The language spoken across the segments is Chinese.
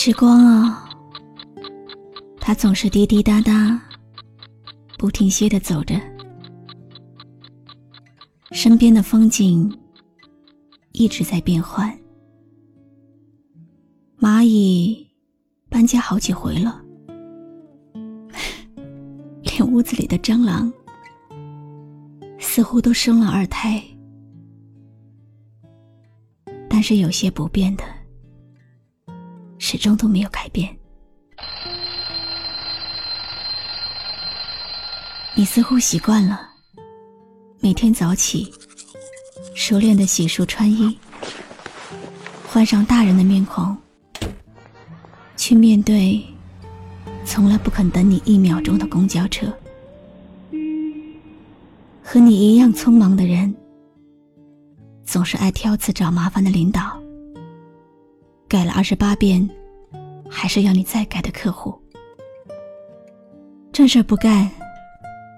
时光啊，它总是滴滴答答，不停歇的走着，身边的风景一直在变换。蚂蚁搬家好几回了，连屋子里的蟑螂似乎都生了二胎，但是有些不变的。始终都没有改变。你似乎习惯了每天早起，熟练的洗漱穿衣，换上大人的面孔，去面对从来不肯等你一秒钟的公交车。和你一样匆忙的人，总是爱挑刺找麻烦的领导。改了二十八遍，还是要你再改的客户，正事不干，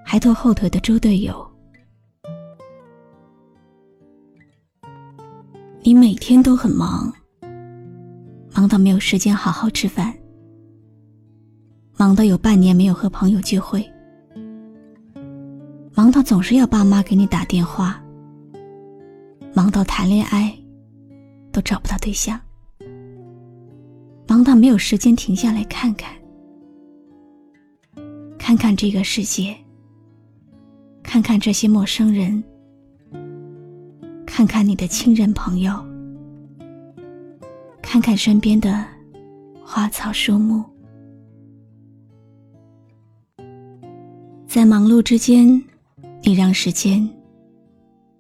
还拖后腿的猪队友。你每天都很忙，忙到没有时间好好吃饭，忙到有半年没有和朋友聚会，忙到总是要爸妈给你打电话，忙到谈恋爱都找不到对象。忙到没有时间停下来看看，看看这个世界，看看这些陌生人，看看你的亲人朋友，看看身边的花草树木。在忙碌之间，你让时间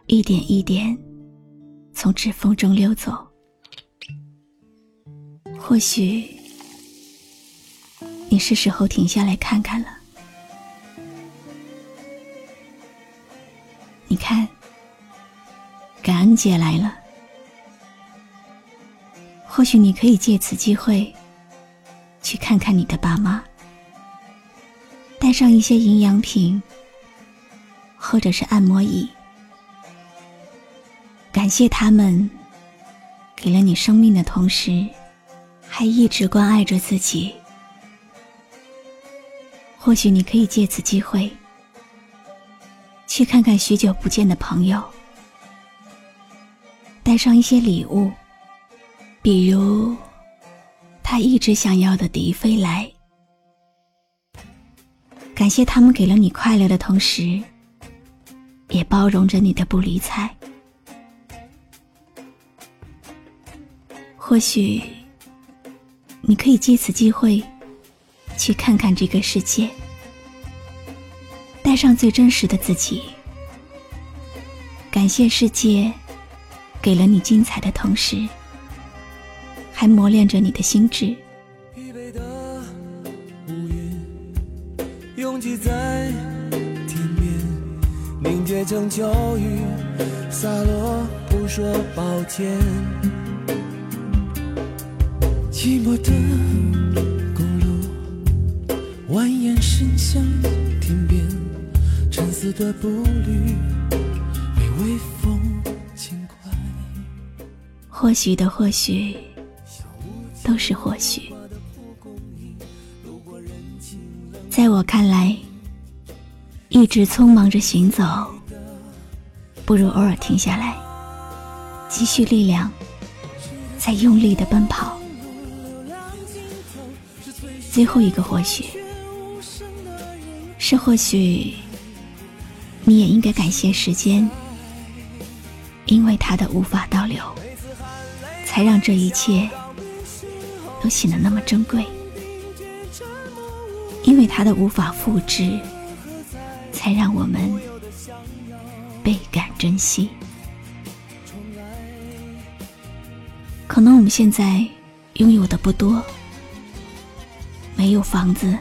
一点一点从指缝中溜走。或许，你是时候停下来看看了。你看，感恩节来了。或许你可以借此机会，去看看你的爸妈，带上一些营养品，或者是按摩椅，感谢他们给了你生命的同时。还一直关爱着自己。或许你可以借此机会，去看看许久不见的朋友，带上一些礼物，比如他一直想要的迪飞来。感谢他们给了你快乐的同时，也包容着你的不理睬。或许。你可以借此机会，去看看这个世界，带上最真实的自己，感谢世界给了你精彩的同时，还磨练着你的心智。拥挤在天边，凝结成秋雨，洒落，不说抱歉。寂寞的公路蜿蜒伸向天边沉思的步履被微风轻快或许的或许都是或许在我看来一直匆忙着行走不如偶尔停下来积蓄力量再用力的奔跑最后一个或许，是或许，你也应该感谢时间，因为它的无法倒流，才让这一切都显得那么珍贵；因为它的无法复制，才让我们倍感珍惜。可能我们现在拥有的不多。没有房子，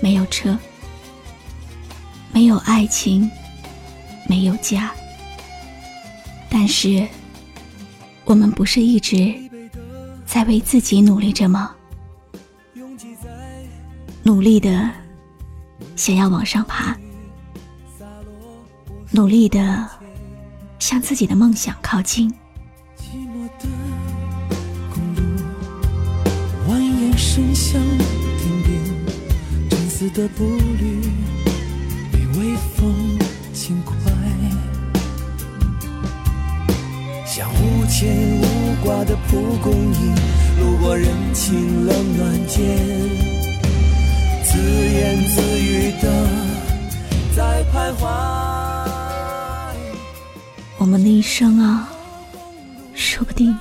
没有车，没有爱情，没有家。但是，我们不是一直在为自己努力着吗？努力的想要往上爬，努力的向自己的梦想靠近。寂寞沉思的步履被微风轻快。像无牵无挂的蒲公英，路过人情冷暖间，自言自语的在徘徊。我们的一生啊，说不定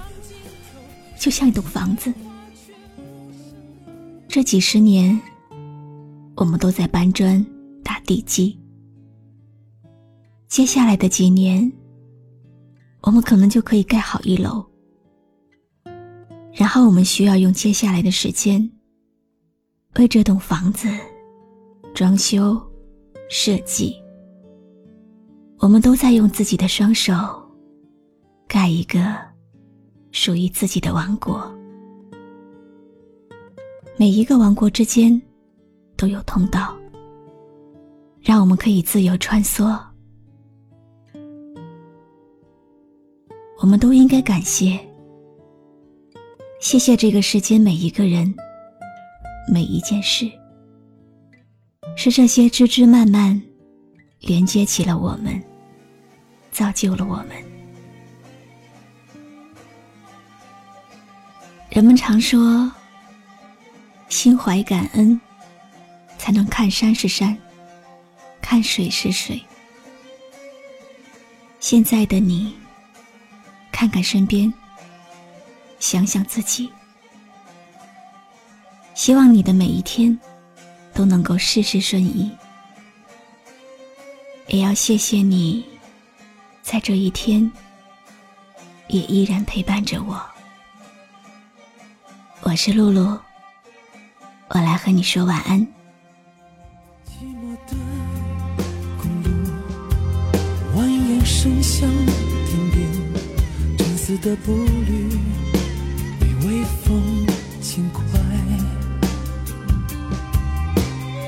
就像一栋房子。这几十年，我们都在搬砖打地基。接下来的几年。我们可能就可以盖好一楼，然后我们需要用接下来的时间为这栋房子装修设计。我们都在用自己的双手盖一个属于自己的王国。每一个王国之间都有通道，让我们可以自由穿梭。我们都应该感谢，谢谢这个世间每一个人，每一件事，是这些枝枝蔓蔓连接起了我们，造就了我们。人们常说，心怀感恩，才能看山是山，看水是水。现在的你。看看身边，想想自己，希望你的每一天都能够事事顺意。也要谢谢你，在这一天也依然陪伴着我。我是露露，我来和你说晚安。蜿蜒声响。子的步履被微风轻快，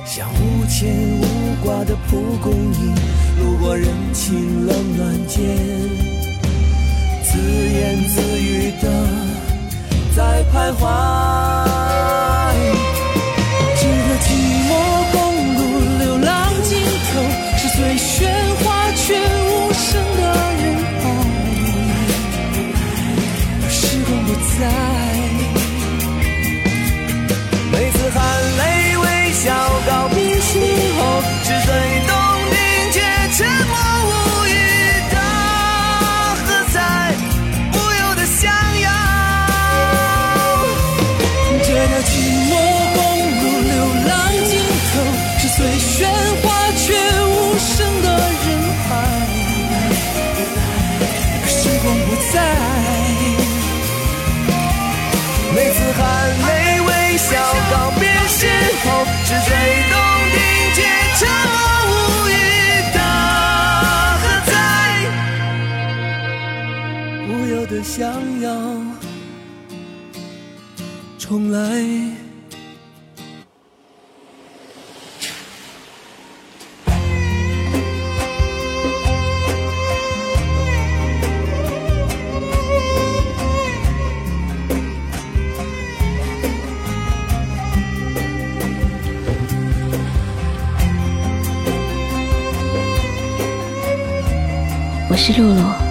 像无牵无挂的蒲公英，路过人情冷暖间，自言自语的在徘徊。是想要重来。我是露露，